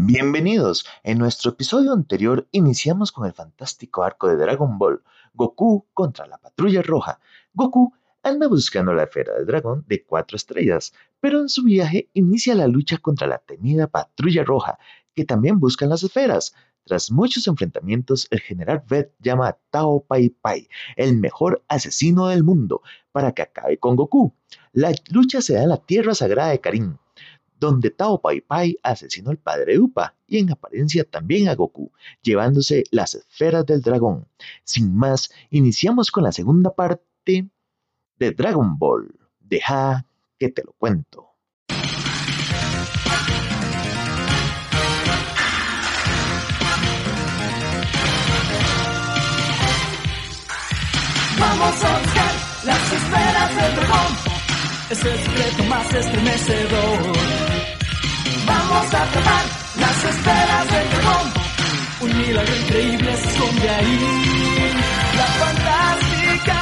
Bienvenidos. En nuestro episodio anterior iniciamos con el fantástico arco de Dragon Ball, Goku contra la Patrulla Roja. Goku anda buscando la esfera del dragón de cuatro estrellas, pero en su viaje inicia la lucha contra la temida Patrulla Roja, que también buscan las esferas. Tras muchos enfrentamientos, el general Red llama a Tao Pai Pai, el mejor asesino del mundo, para que acabe con Goku. La lucha se da en la tierra sagrada de Karin donde Tao Pai Pai asesinó al padre Upa y en apariencia también a Goku, llevándose las esferas del dragón. Sin más, iniciamos con la segunda parte de Dragon Ball. Deja que te lo cuento. Vamos a buscar las esferas del dragón. Es el secreto más estremecedor. Vamos a tomar las esferas del dragón. Un milagro increíble esconde ahí. La fantástica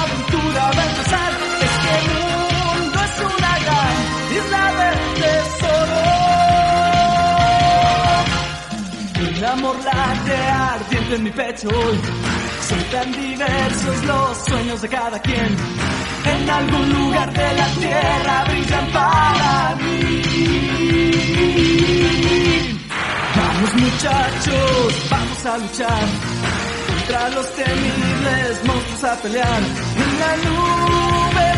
aventura va a empezar. Es que el mundo es una gran isla del tesoro. Un amor late ardiente en mi pecho. Son tan diversos los sueños de cada quien. En algún lugar de la tierra brillan para mí. Vamos muchachos, vamos a luchar contra los temibles monstruos a pelear. En la nube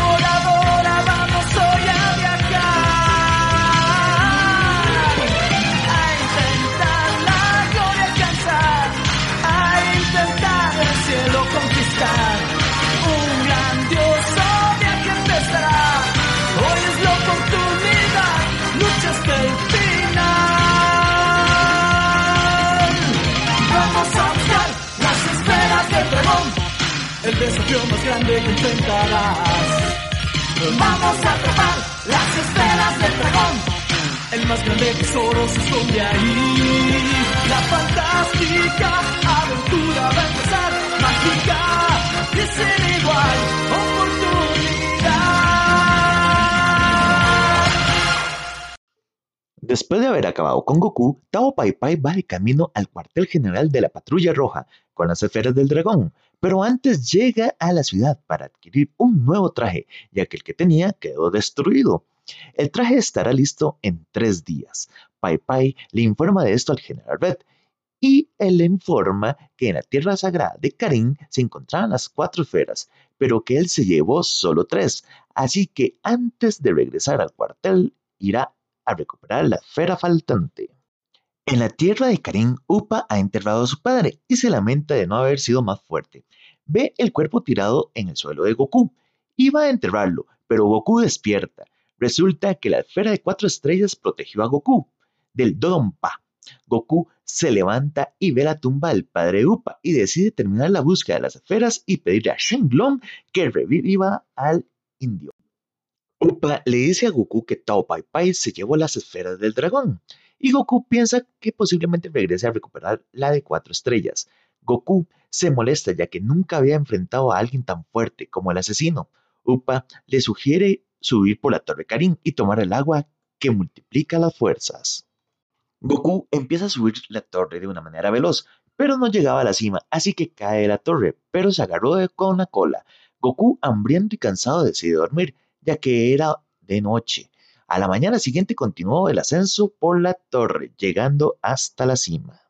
La fantástica aventura mágica igual oportunidad. Después de haber acabado con Goku, Tao Pai Pai va de camino al cuartel general de la Patrulla Roja con las esferas del dragón, pero antes llega a la ciudad para adquirir un nuevo traje, ya que el que tenía quedó destruido. El traje estará listo en tres días. Pai Pai le informa de esto al general Red y él le informa que en la tierra sagrada de Karin se encontraban las cuatro esferas, pero que él se llevó solo tres, así que antes de regresar al cuartel irá a recuperar la esfera faltante. En la tierra de Karin, Upa ha enterrado a su padre y se lamenta de no haber sido más fuerte. Ve el cuerpo tirado en el suelo de Goku y va a enterrarlo, pero Goku despierta. Resulta que la esfera de cuatro estrellas protegió a Goku del Dodonpa. Goku se levanta y ve la tumba del padre Upa y decide terminar la búsqueda de las esferas y pedirle a Shenlong que reviva al indio. Upa le dice a Goku que Tao Pai Pai se llevó las esferas del dragón y Goku piensa que posiblemente regrese a recuperar la de cuatro estrellas. Goku se molesta ya que nunca había enfrentado a alguien tan fuerte como el asesino. Upa le sugiere subir por la Torre Karin y tomar el agua que multiplica las fuerzas. Goku empieza a subir la torre de una manera veloz, pero no llegaba a la cima, así que cae de la torre, pero se agarró con la cola. Goku, hambriento y cansado, decide dormir, ya que era de noche. A la mañana siguiente continuó el ascenso por la torre, llegando hasta la cima.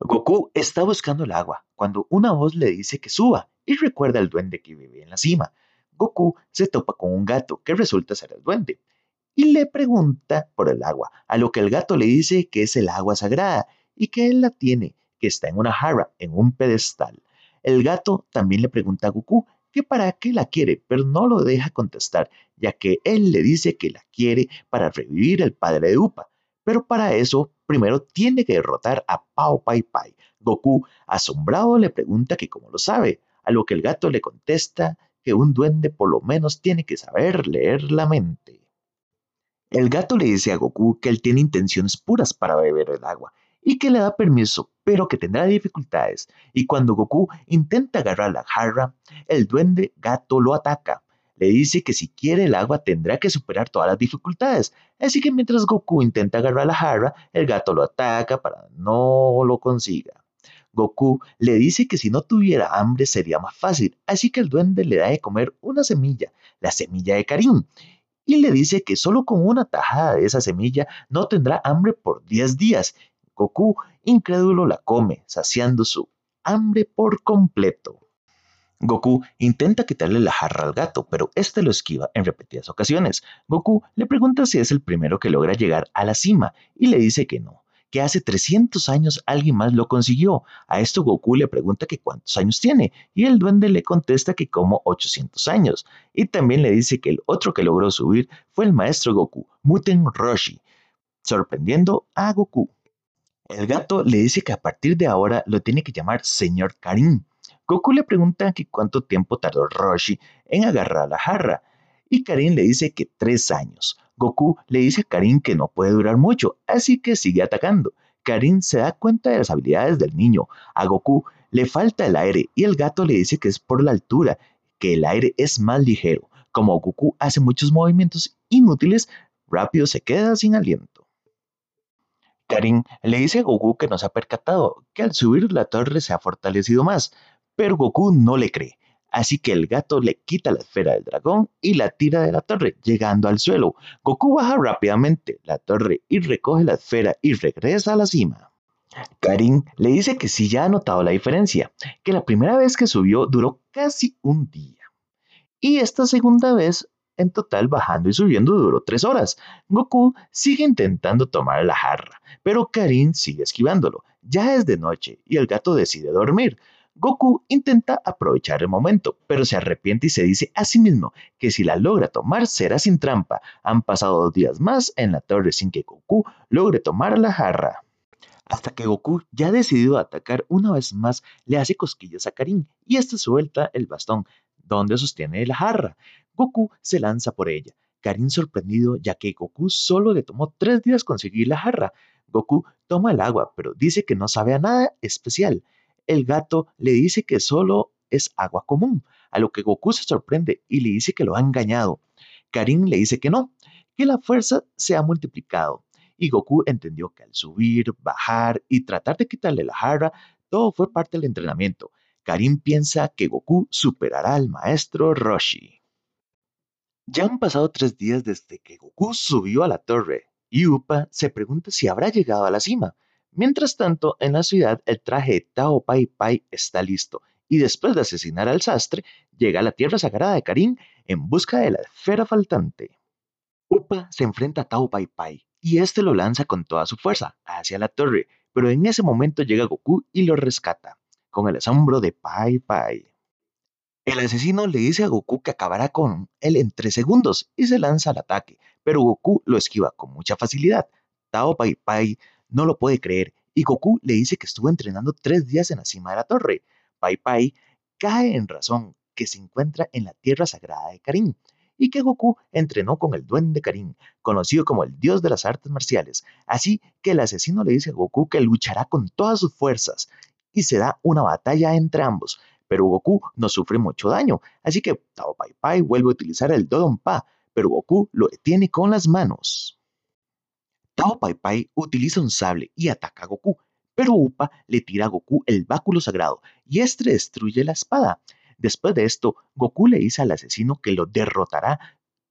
Goku está buscando el agua cuando una voz le dice que suba y recuerda al duende que vive en la cima. Goku se topa con un gato que resulta ser el duende y le pregunta por el agua, a lo que el gato le dice que es el agua sagrada y que él la tiene, que está en una jarra, en un pedestal. El gato también le pregunta a Goku que para qué la quiere, pero no lo deja contestar, ya que él le dice que la quiere para revivir al padre de Upa. Pero para eso, primero tiene que derrotar a Pao Pai Pai. Goku, asombrado, le pregunta que cómo lo sabe, a lo que el gato le contesta que un duende por lo menos tiene que saber leer la mente. El gato le dice a Goku que él tiene intenciones puras para beber el agua y que le da permiso, pero que tendrá dificultades. Y cuando Goku intenta agarrar la jarra, el duende gato lo ataca. le dice que si quiere el agua tendrá que superar todas las dificultades. Así que mientras Goku intenta agarrar la jarra, el gato lo ataca para no lo consiga. Goku le dice que si no tuviera hambre sería más fácil, así que el duende le da de comer una semilla, la semilla de Karim, y le dice que solo con una tajada de esa semilla no tendrá hambre por 10 días. Goku, incrédulo, la come, saciando su hambre por completo. Goku intenta quitarle la jarra al gato, pero este lo esquiva en repetidas ocasiones. Goku le pregunta si es el primero que logra llegar a la cima y le dice que no, que hace 300 años alguien más lo consiguió. A esto Goku le pregunta que cuántos años tiene y el duende le contesta que como 800 años. Y también le dice que el otro que logró subir fue el maestro Goku, Muten Roshi, sorprendiendo a Goku. El gato le dice que a partir de ahora lo tiene que llamar señor Karim. Goku le pregunta que cuánto tiempo tardó Roshi en agarrar la jarra y Karim le dice que tres años. Goku le dice a Karin que no puede durar mucho, así que sigue atacando. Karin se da cuenta de las habilidades del niño. A Goku le falta el aire y el gato le dice que es por la altura, que el aire es más ligero. Como Goku hace muchos movimientos inútiles, rápido se queda sin aliento. Karin le dice a Goku que no se ha percatado, que al subir la torre se ha fortalecido más, pero Goku no le cree. Así que el gato le quita la esfera del dragón y la tira de la torre, llegando al suelo. Goku baja rápidamente la torre y recoge la esfera y regresa a la cima. Karin le dice que sí ya ha notado la diferencia, que la primera vez que subió duró casi un día. Y esta segunda vez, en total bajando y subiendo, duró tres horas. Goku sigue intentando tomar la jarra, pero Karin sigue esquivándolo. Ya es de noche y el gato decide dormir. Goku intenta aprovechar el momento, pero se arrepiente y se dice a sí mismo que si la logra tomar será sin trampa. Han pasado dos días más en la torre sin que Goku logre tomar la jarra. Hasta que Goku, ya decidido a atacar una vez más, le hace cosquillas a Karin y éste suelta el bastón donde sostiene la jarra. Goku se lanza por ella. Karin sorprendido ya que Goku solo le tomó tres días conseguir la jarra. Goku toma el agua, pero dice que no sabe a nada especial el gato le dice que solo es agua común, a lo que Goku se sorprende y le dice que lo ha engañado. Karin le dice que no, que la fuerza se ha multiplicado. Y Goku entendió que al subir, bajar y tratar de quitarle la jarra, todo fue parte del entrenamiento. Karin piensa que Goku superará al maestro Roshi. Ya han pasado tres días desde que Goku subió a la torre y Upa se pregunta si habrá llegado a la cima. Mientras tanto, en la ciudad el traje de Tao Pai Pai está listo y después de asesinar al sastre, llega a la tierra sagrada de Karin en busca de la esfera faltante. Upa se enfrenta a Tao Pai Pai y este lo lanza con toda su fuerza hacia la torre, pero en ese momento llega Goku y lo rescata, con el asombro de Pai Pai. El asesino le dice a Goku que acabará con él en tres segundos y se lanza al ataque, pero Goku lo esquiva con mucha facilidad. Tao Pai Pai no lo puede creer y Goku le dice que estuvo entrenando tres días en la cima de la torre. Pai Pai cae en razón que se encuentra en la tierra sagrada de Karin y que Goku entrenó con el duende Karin, conocido como el dios de las artes marciales. Así que el asesino le dice a Goku que luchará con todas sus fuerzas y se da una batalla entre ambos. Pero Goku no sufre mucho daño, así que Tao Pai Pai vuelve a utilizar el Dodon Pa, pero Goku lo detiene con las manos. Tao Pai Pai utiliza un sable y ataca a Goku, pero Upa le tira a Goku el báculo sagrado y este destruye la espada. Después de esto, Goku le dice al asesino que lo derrotará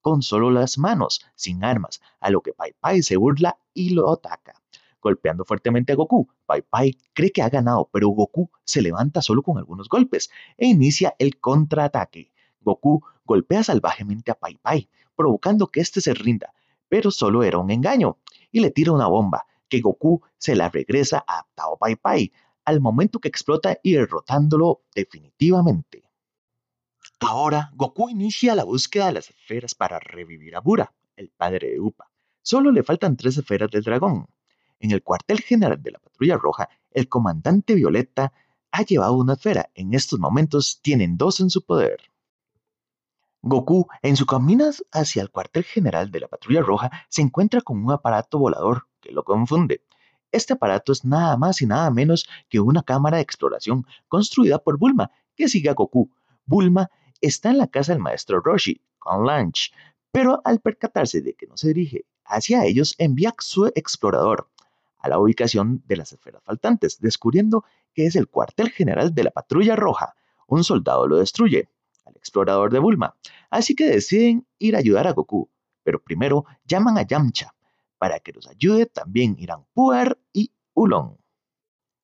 con solo las manos, sin armas, a lo que Pai Pai se burla y lo ataca. Golpeando fuertemente a Goku, Pai Pai cree que ha ganado, pero Goku se levanta solo con algunos golpes e inicia el contraataque. Goku golpea salvajemente a Pai Pai, provocando que éste se rinda, pero solo era un engaño y le tira una bomba, que Goku se la regresa a Tao Pai Pai al momento que explota y derrotándolo definitivamente. Ahora, Goku inicia la búsqueda de las esferas para revivir a Bura, el padre de Upa. Solo le faltan tres esferas del dragón. En el cuartel general de la Patrulla Roja, el comandante Violeta ha llevado una esfera. En estos momentos tienen dos en su poder. Goku, en su camino hacia el cuartel general de la Patrulla Roja, se encuentra con un aparato volador que lo confunde. Este aparato es nada más y nada menos que una cámara de exploración construida por Bulma, que sigue a Goku. Bulma está en la casa del maestro Roshi, con Lunch, pero al percatarse de que no se dirige hacia ellos, envía su explorador a la ubicación de las esferas faltantes, descubriendo que es el cuartel general de la Patrulla Roja. Un soldado lo destruye, al explorador de Bulma, así que deciden ir a ayudar a Goku, pero primero llaman a Yamcha para que los ayude también irán Puar y Ulon.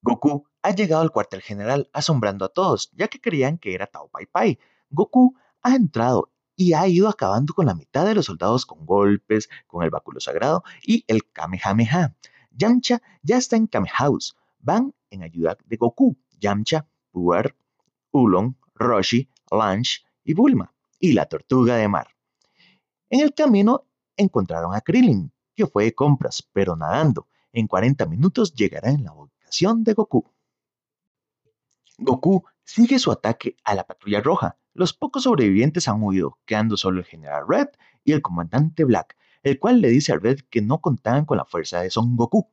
Goku ha llegado al cuartel general asombrando a todos, ya que creían que era Tao Pai Pai. Goku ha entrado y ha ido acabando con la mitad de los soldados con golpes, con el báculo sagrado y el Kamehameha. Yamcha ya está en Kame House. Van en ayuda de Goku, Yamcha, Puar, Ulon, Roshi, Lunch y Bulma, y la tortuga de mar. En el camino encontraron a Krillin, que fue de compras, pero nadando. En 40 minutos llegará en la ubicación de Goku. Goku sigue su ataque a la patrulla roja. Los pocos sobrevivientes han huido, quedando solo el general Red y el comandante Black, el cual le dice a Red que no contaban con la fuerza de Son Goku,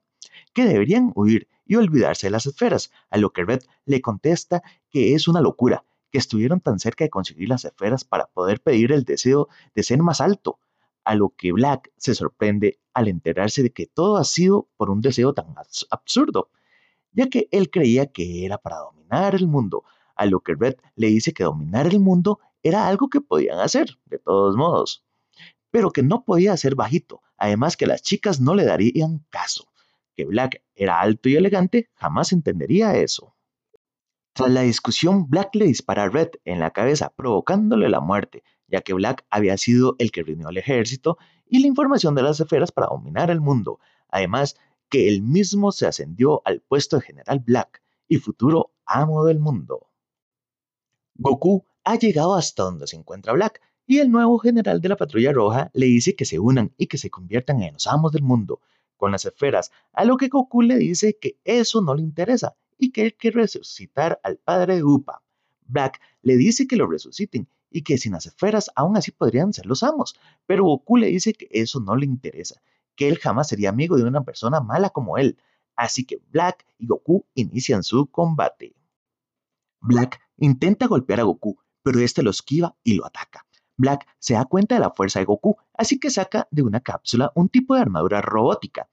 que deberían huir y olvidarse de las esferas, a lo que Red le contesta que es una locura, que estuvieron tan cerca de conseguir las esferas para poder pedir el deseo de ser más alto, a lo que Black se sorprende al enterarse de que todo ha sido por un deseo tan absurdo, ya que él creía que era para dominar el mundo, a lo que Red le dice que dominar el mundo era algo que podían hacer, de todos modos, pero que no podía ser bajito, además que las chicas no le darían caso, que Black era alto y elegante, jamás entendería eso. Tras la discusión, Black le dispara a Red en la cabeza, provocándole la muerte, ya que Black había sido el que reunió al ejército y la información de las esferas para dominar el mundo. Además, que él mismo se ascendió al puesto de General Black y futuro amo del mundo. Goku ha llegado hasta donde se encuentra Black y el nuevo general de la Patrulla Roja le dice que se unan y que se conviertan en los amos del mundo con las esferas, a lo que Goku le dice que eso no le interesa y que él quiere resucitar al padre de Upa. Black le dice que lo resuciten y que sin las esferas aún así podrían ser los amos, pero Goku le dice que eso no le interesa, que él jamás sería amigo de una persona mala como él, así que Black y Goku inician su combate. Black intenta golpear a Goku, pero este lo esquiva y lo ataca. Black se da cuenta de la fuerza de Goku, así que saca de una cápsula un tipo de armadura robótica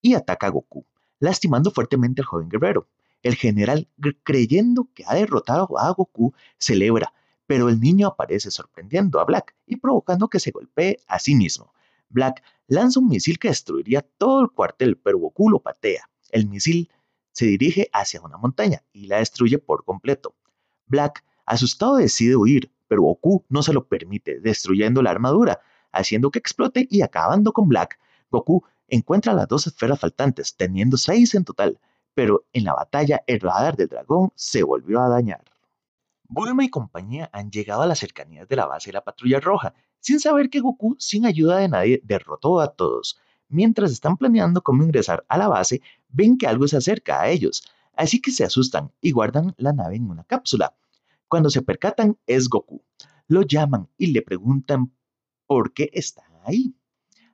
y ataca a Goku, lastimando fuertemente al joven guerrero. El general, creyendo que ha derrotado a Goku, celebra, pero el niño aparece sorprendiendo a Black y provocando que se golpee a sí mismo. Black lanza un misil que destruiría todo el cuartel, pero Goku lo patea. El misil se dirige hacia una montaña y la destruye por completo. Black, asustado, decide huir, pero Goku no se lo permite, destruyendo la armadura, haciendo que explote y acabando con Black. Goku encuentra las dos esferas faltantes, teniendo seis en total, pero en la batalla el radar del dragón se volvió a dañar. Bulma y compañía han llegado a las cercanías de la base de la patrulla roja, sin saber que Goku, sin ayuda de nadie, derrotó a todos. Mientras están planeando cómo ingresar a la base, ven que algo se acerca a ellos, así que se asustan y guardan la nave en una cápsula. Cuando se percatan es Goku. Lo llaman y le preguntan por qué está ahí.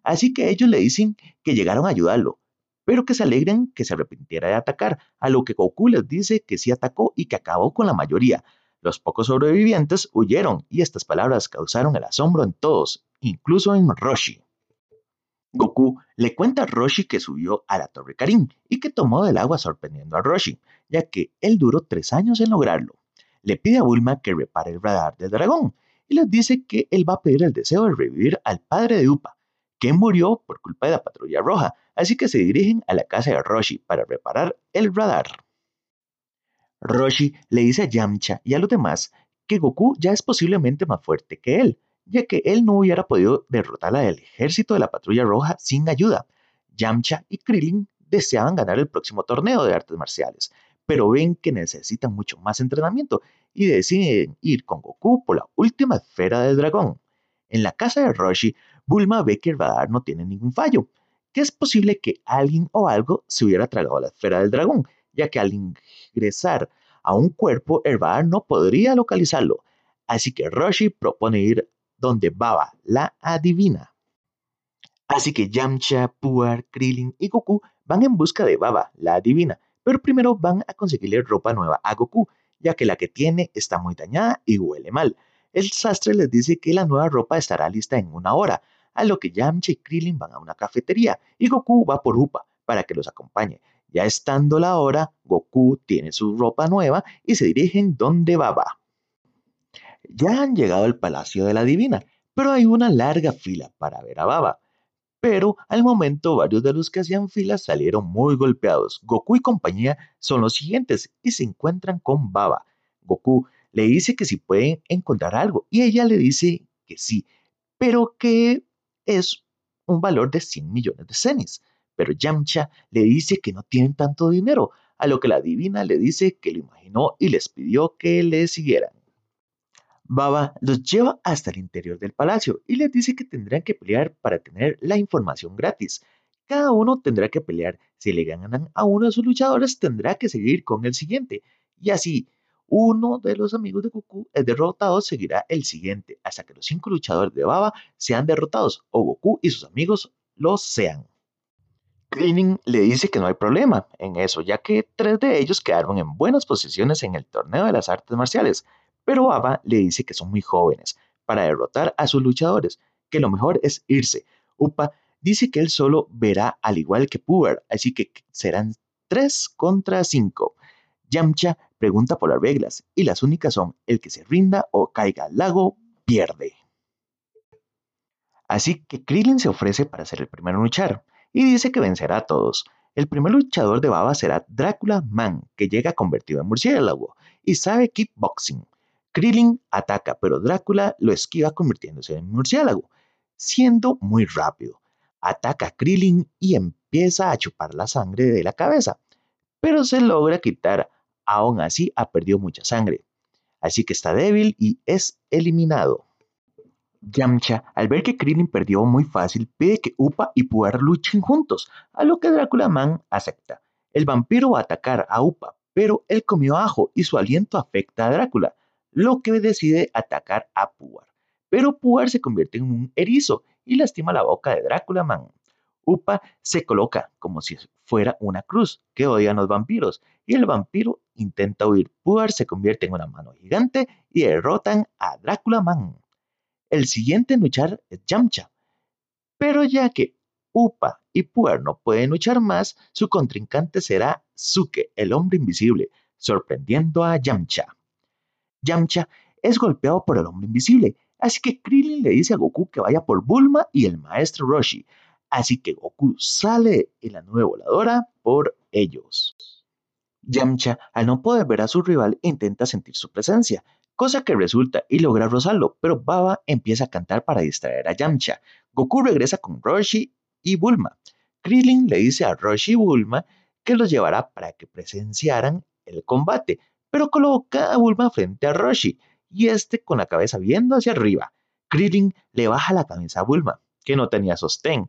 Así que ellos le dicen que llegaron a ayudarlo, pero que se alegren que se arrepintiera de atacar, a lo que Goku les dice que sí atacó y que acabó con la mayoría. Los pocos sobrevivientes huyeron y estas palabras causaron el asombro en todos, incluso en Roshi. Goku le cuenta a Roshi que subió a la Torre Karin y que tomó del agua sorprendiendo a Roshi, ya que él duró tres años en lograrlo. Le pide a Bulma que repare el radar del dragón y les dice que él va a pedir el deseo de revivir al padre de Upa, murió por culpa de la patrulla roja, así que se dirigen a la casa de Roshi para reparar el radar. Roshi le dice a Yamcha y a los demás que Goku ya es posiblemente más fuerte que él, ya que él no hubiera podido derrotar al ejército de la patrulla roja sin ayuda. Yamcha y Krillin deseaban ganar el próximo torneo de artes marciales, pero ven que necesitan mucho más entrenamiento y deciden ir con Goku por la última esfera del dragón. En la casa de Roshi, Bulma ve que el no tiene ningún fallo, que es posible que alguien o algo se hubiera tragado la esfera del dragón, ya que al ingresar a un cuerpo el no podría localizarlo. Así que Roshi propone ir donde Baba la adivina. Así que Yamcha, Puar, Krillin y Goku van en busca de Baba la adivina, pero primero van a conseguirle ropa nueva a Goku, ya que la que tiene está muy dañada y huele mal. el sastre les dice que la nueva ropa estará lista en una hora, a lo que Yamcha y Krillin van a una cafetería y Goku va por Upa para que los acompañe. Ya estando la hora, Goku tiene su ropa nueva y se dirigen donde Baba. Ya han llegado al Palacio de la Divina, pero hay una larga fila para ver a Baba. Pero al momento varios de los que hacían fila salieron muy golpeados. Goku y compañía son los siguientes y se encuentran con Baba. Goku le dice que si pueden encontrar algo y ella le dice que sí, pero que es un valor de 100 millones de cenis. Pero Yamcha le dice que no tienen tanto dinero, a lo que la divina le dice que lo imaginó y les pidió que le siguieran. Baba los lleva hasta el interior del palacio y les dice que tendrán que pelear para tener la información gratis. Cada uno tendrá que pelear. Si le ganan a uno de sus luchadores, tendrá que seguir con el siguiente. Y así, uno de los amigos de Goku es derrotado, seguirá el siguiente, hasta que los cinco luchadores de Baba sean derrotados o Goku y sus amigos los sean. Krillin le dice que no hay problema en eso, ya que tres de ellos quedaron en buenas posiciones en el torneo de las artes marciales, pero Baba le dice que son muy jóvenes para derrotar a sus luchadores, que lo mejor es irse. Upa dice que él solo verá al igual que Puber, así que serán 3 contra 5. Yamcha pregunta por las reglas y las únicas son el que se rinda o caiga al lago pierde. Así que Krillin se ofrece para ser el primero en luchar y dice que vencerá a todos. El primer luchador de Baba será Drácula Man, que llega convertido en murciélago y sabe kickboxing. Krillin ataca, pero Drácula lo esquiva convirtiéndose en murciélago, siendo muy rápido. Ataca a Krillin y empieza a chupar la sangre de la cabeza, pero se logra quitar. Aún así ha perdido mucha sangre, así que está débil y es eliminado. Yamcha, al ver que Krillin perdió muy fácil, pide que Upa y Puar luchen juntos, a lo que Drácula Man acepta. El vampiro va a atacar a Upa, pero él comió ajo y su aliento afecta a Drácula, lo que decide atacar a Puar. Pero Puar se convierte en un erizo y lastima la boca de Drácula Man. Upa se coloca como si fuera una cruz que odian los vampiros y el vampiro intenta huir. Puar se convierte en una mano gigante y derrotan a Drácula Man. El siguiente en luchar es Yamcha, pero ya que Upa y Puar no pueden luchar más, su contrincante será Suke, el hombre invisible, sorprendiendo a Yamcha. Yamcha es golpeado por el hombre invisible, así que Krillin le dice a Goku que vaya por Bulma y el maestro Roshi, así que Goku sale en la nueva voladora por ellos. Yamcha, al no poder ver a su rival, intenta sentir su presencia, cosa que resulta y logra rozarlo, pero Baba empieza a cantar para distraer a Yamcha. Goku regresa con Roshi y Bulma. Krillin le dice a Roshi y Bulma que los llevará para que presenciaran el combate, pero coloca a Bulma frente a Roshi y este con la cabeza viendo hacia arriba. Krillin le baja la cabeza a Bulma, que no tenía sostén,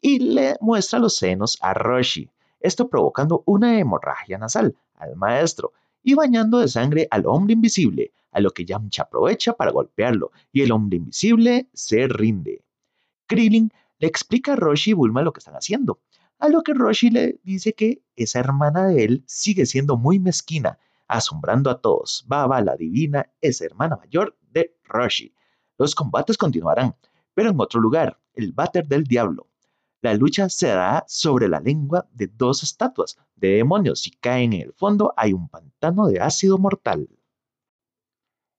y le muestra los senos a Roshi, esto provocando una hemorragia nasal al maestro y bañando de sangre al hombre invisible, a lo que Yamcha aprovecha para golpearlo y el hombre invisible se rinde. Krillin le explica a Roshi y Bulma lo que están haciendo, a lo que Roshi le dice que esa hermana de él sigue siendo muy mezquina asombrando a todos. Baba, la divina, es hermana mayor de Roshi. Los combates continuarán, pero en otro lugar, el váter del diablo. La lucha se dará sobre la lengua de dos estatuas de demonios. Si caen en el fondo, hay un pantano de ácido mortal.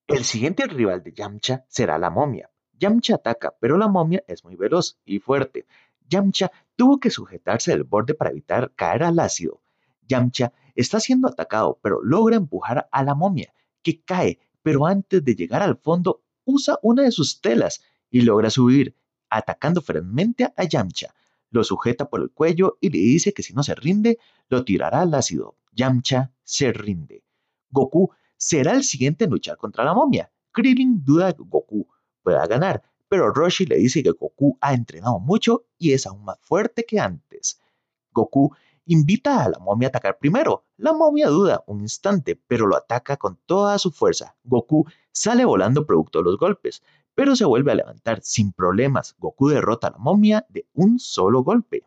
El siguiente rival de Yamcha será la momia. Yamcha ataca, pero la momia es muy veloz y fuerte. Yamcha tuvo que sujetarse del borde para evitar caer al ácido. Yamcha está siendo atacado, pero logra empujar a la momia, que cae, pero antes de llegar al fondo usa una de sus telas y logra subir, atacando ferozmente a Yamcha. Lo sujeta por el cuello y le dice que si no se rinde, lo tirará al ácido. Yamcha se rinde. Goku será el siguiente en luchar contra la momia. Krillin duda que Goku pueda ganar, pero Roshi le dice que Goku ha entrenado mucho y es aún más fuerte que antes. Goku invita a la momia a atacar primero. La momia duda un instante, pero lo ataca con toda su fuerza. Goku sale volando producto de los golpes, pero se vuelve a levantar sin problemas. Goku derrota a la momia de un solo golpe.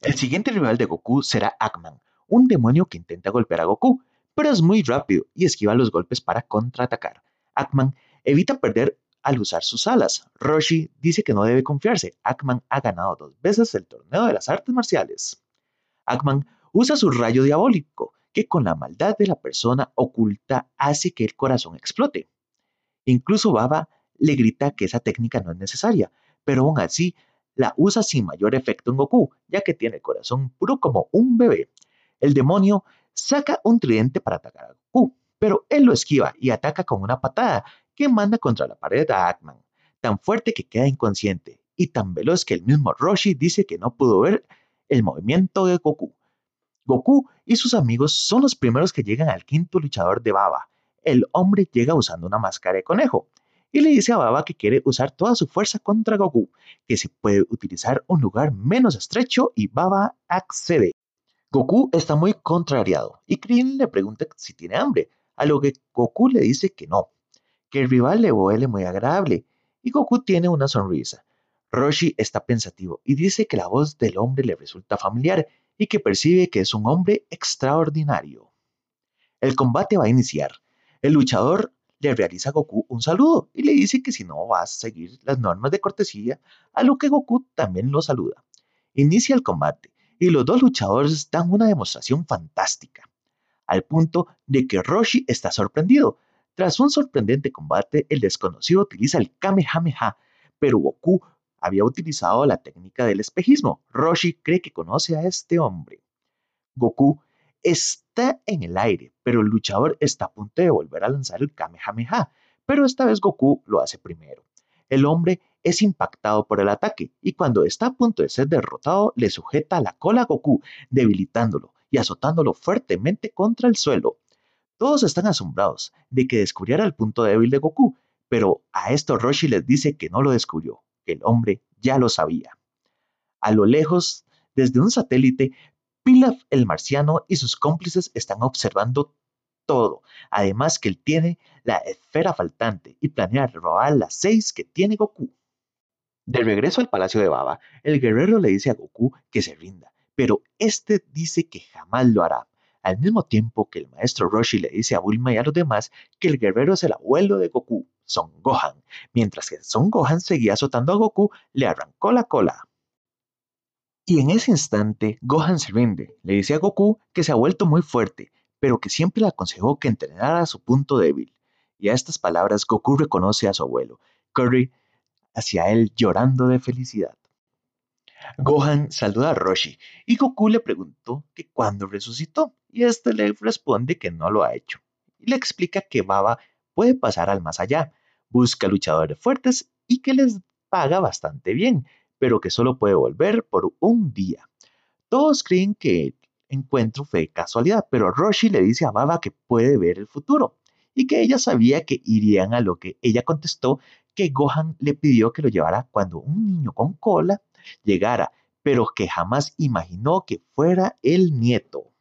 El siguiente rival de Goku será Akman, un demonio que intenta golpear a Goku, pero es muy rápido y esquiva los golpes para contraatacar. Akman evita perder al usar sus alas. Roshi dice que no debe confiarse. Ackman ha ganado dos veces el torneo de las artes marciales. Ackman usa su rayo diabólico, que con la maldad de la persona oculta hace que el corazón explote. Incluso Baba le grita que esa técnica no es necesaria, pero aún así la usa sin mayor efecto en Goku, ya que tiene el corazón puro como un bebé. El demonio saca un tridente para atacar a Goku, pero él lo esquiva y ataca con una patada que manda contra la pared a Ackman, tan fuerte que queda inconsciente y tan veloz que el mismo Roshi dice que no pudo ver el movimiento de Goku. Goku y sus amigos son los primeros que llegan al quinto luchador de Baba. El hombre llega usando una máscara de conejo y le dice a Baba que quiere usar toda su fuerza contra Goku, que se puede utilizar un lugar menos estrecho y Baba accede. Goku está muy contrariado y Krillin le pregunta si tiene hambre, a lo que Goku le dice que no, que el rival le huele muy agradable y Goku tiene una sonrisa. Roshi está pensativo y dice que la voz del hombre le resulta familiar y que percibe que es un hombre extraordinario. El combate va a iniciar. El luchador le realiza a Goku un saludo y le dice que si no va a seguir las normas de cortesía, a lo que Goku también lo saluda. Inicia el combate y los dos luchadores dan una demostración fantástica, al punto de que Roshi está sorprendido, tras un sorprendente combate, el desconocido utiliza el Kamehameha, pero Goku había utilizado la técnica del espejismo. Roshi cree que conoce a este hombre. Goku está en el aire, pero el luchador está a punto de volver a lanzar el Kamehameha, pero esta vez Goku lo hace primero. El hombre es impactado por el ataque y cuando está a punto de ser derrotado le sujeta la cola a Goku, debilitándolo y azotándolo fuertemente contra el suelo. Todos están asombrados de que descubriera el punto débil de Goku, pero a esto Roshi les dice que no lo descubrió, que el hombre ya lo sabía. A lo lejos, desde un satélite, Pilaf el marciano y sus cómplices están observando todo, además que él tiene la esfera faltante y planea robar las seis que tiene Goku. De regreso al palacio de Baba, el guerrero le dice a Goku que se rinda, pero este dice que jamás lo hará, al mismo tiempo que el maestro Roshi le dice a Bulma y a los demás que el guerrero es el abuelo de Goku, Son Gohan, mientras que Son Gohan seguía azotando a Goku, le arrancó la cola. Y en ese instante, Gohan se rinde, le dice a Goku que se ha vuelto muy fuerte, pero que siempre le aconsejó que entrenara a su punto débil. Y a estas palabras Goku reconoce a su abuelo, Curry, hacia él llorando de felicidad. Gohan saluda a Roshi y Goku le preguntó que cuándo resucitó y este le responde que no lo ha hecho. Y le explica que Baba puede pasar al más allá, busca luchadores fuertes y que les paga bastante bien, pero que solo puede volver por un día. Todos creen que el encuentro fue casualidad, pero Roshi le dice a Baba que puede ver el futuro y que ella sabía que irían a lo que ella contestó que Gohan le pidió que lo llevara cuando un niño con cola llegara, pero que jamás imaginó que fuera el nieto.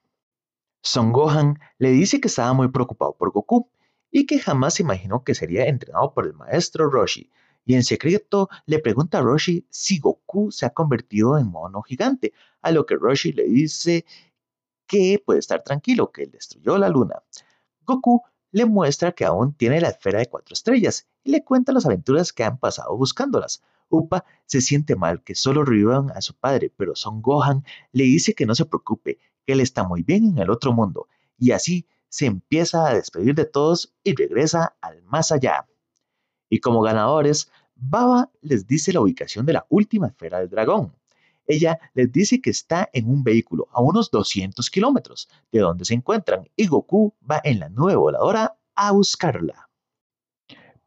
Son Gohan le dice que estaba muy preocupado por Goku y que jamás imaginó que sería entrenado por el maestro Roshi, y en secreto le pregunta a Roshi si Goku se ha convertido en mono gigante, a lo que Roshi le dice que puede estar tranquilo, que él destruyó la luna. Goku le muestra que aún tiene la esfera de cuatro estrellas y le cuenta las aventuras que han pasado buscándolas. Upa se siente mal que solo revivan a su padre, pero Son Gohan le dice que no se preocupe, que él está muy bien en el otro mundo, y así se empieza a despedir de todos y regresa al más allá. Y como ganadores, Baba les dice la ubicación de la última esfera del dragón. Ella les dice que está en un vehículo a unos 200 kilómetros de donde se encuentran y Goku va en la nube voladora a buscarla.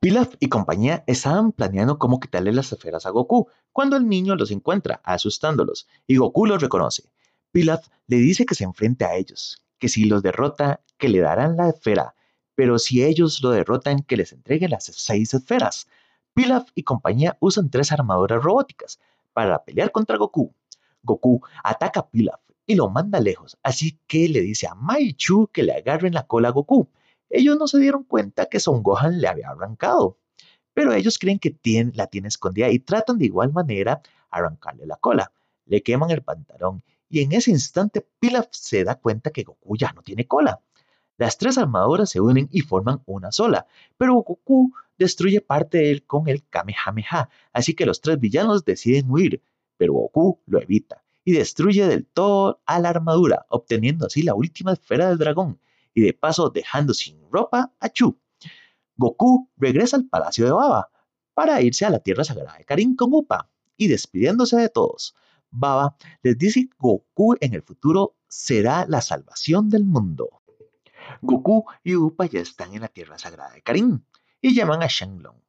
Pilaf y compañía estaban planeando cómo quitarle las esferas a Goku cuando el niño los encuentra, asustándolos, y Goku los reconoce. Pilaf le dice que se enfrente a ellos, que si los derrota, que le darán la esfera, pero si ellos lo derrotan, que les entreguen las seis esferas. Pilaf y compañía usan tres armaduras robóticas para pelear contra Goku. Goku ataca a Pilaf y lo manda lejos, así que le dice a Mai Chu que le agarren la cola a Goku. Ellos no se dieron cuenta que Son Gohan le había arrancado, pero ellos creen que la tiene escondida y tratan de igual manera arrancarle la cola. Le queman el pantalón y en ese instante Pilaf se da cuenta que Goku ya no tiene cola. Las tres armaduras se unen y forman una sola, pero Goku destruye parte de él con el Kamehameha, así que los tres villanos deciden huir, pero Goku lo evita y destruye del todo a la armadura, obteniendo así la última esfera del dragón y de paso dejando sin ropa a Chu. Goku regresa al palacio de Baba para irse a la tierra sagrada de Karin con Upa y despidiéndose de todos. Baba les dice que Goku en el futuro será la salvación del mundo. Goku y Upa ya están en la tierra sagrada de Karin y llaman a Shenlong.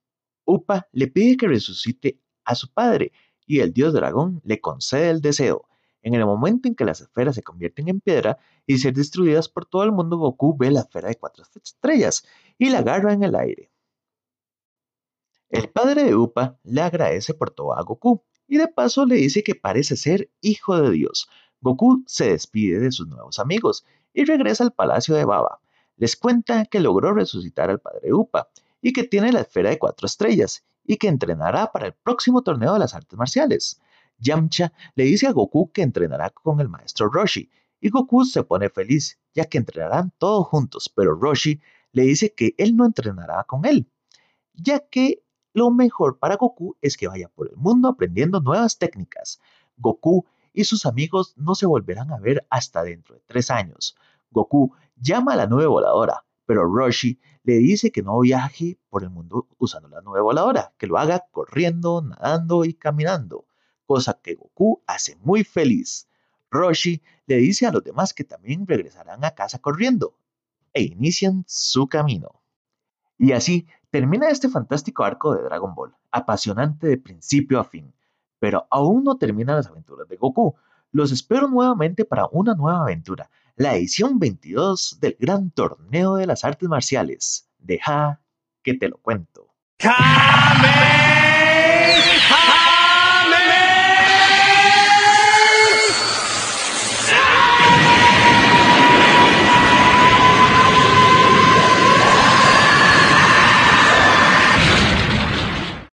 Upa le pide que resucite a su padre y el dios dragón le concede el deseo. En el momento en que las esferas se convierten en piedra y ser destruidas por todo el mundo, Goku ve la esfera de cuatro estrellas y la agarra en el aire. El padre de Upa le agradece por todo a Goku y de paso le dice que parece ser hijo de Dios. Goku se despide de sus nuevos amigos y regresa al palacio de Baba. Les cuenta que logró resucitar al padre Upa y que tiene la esfera de cuatro estrellas y que entrenará para el próximo torneo de las artes marciales. Yamcha le dice a Goku que entrenará con el maestro Roshi y Goku se pone feliz ya que entrenarán todos juntos, pero Roshi le dice que él no entrenará con él, ya que lo mejor para Goku es que vaya por el mundo aprendiendo nuevas técnicas. Goku y sus amigos no se volverán a ver hasta dentro de tres años. Goku llama a la nube voladora, pero Roshi le dice que no viaje por el mundo usando la nube voladora, que lo haga corriendo, nadando y caminando, cosa que Goku hace muy feliz. Roshi le dice a los demás que también regresarán a casa corriendo e inician su camino. Y así termina este fantástico arco de Dragon Ball, apasionante de principio a fin. Pero aún no terminan las aventuras de Goku. Los espero nuevamente para una nueva aventura, la edición 22 del Gran Torneo de las Artes Marciales. Deja que te lo cuento.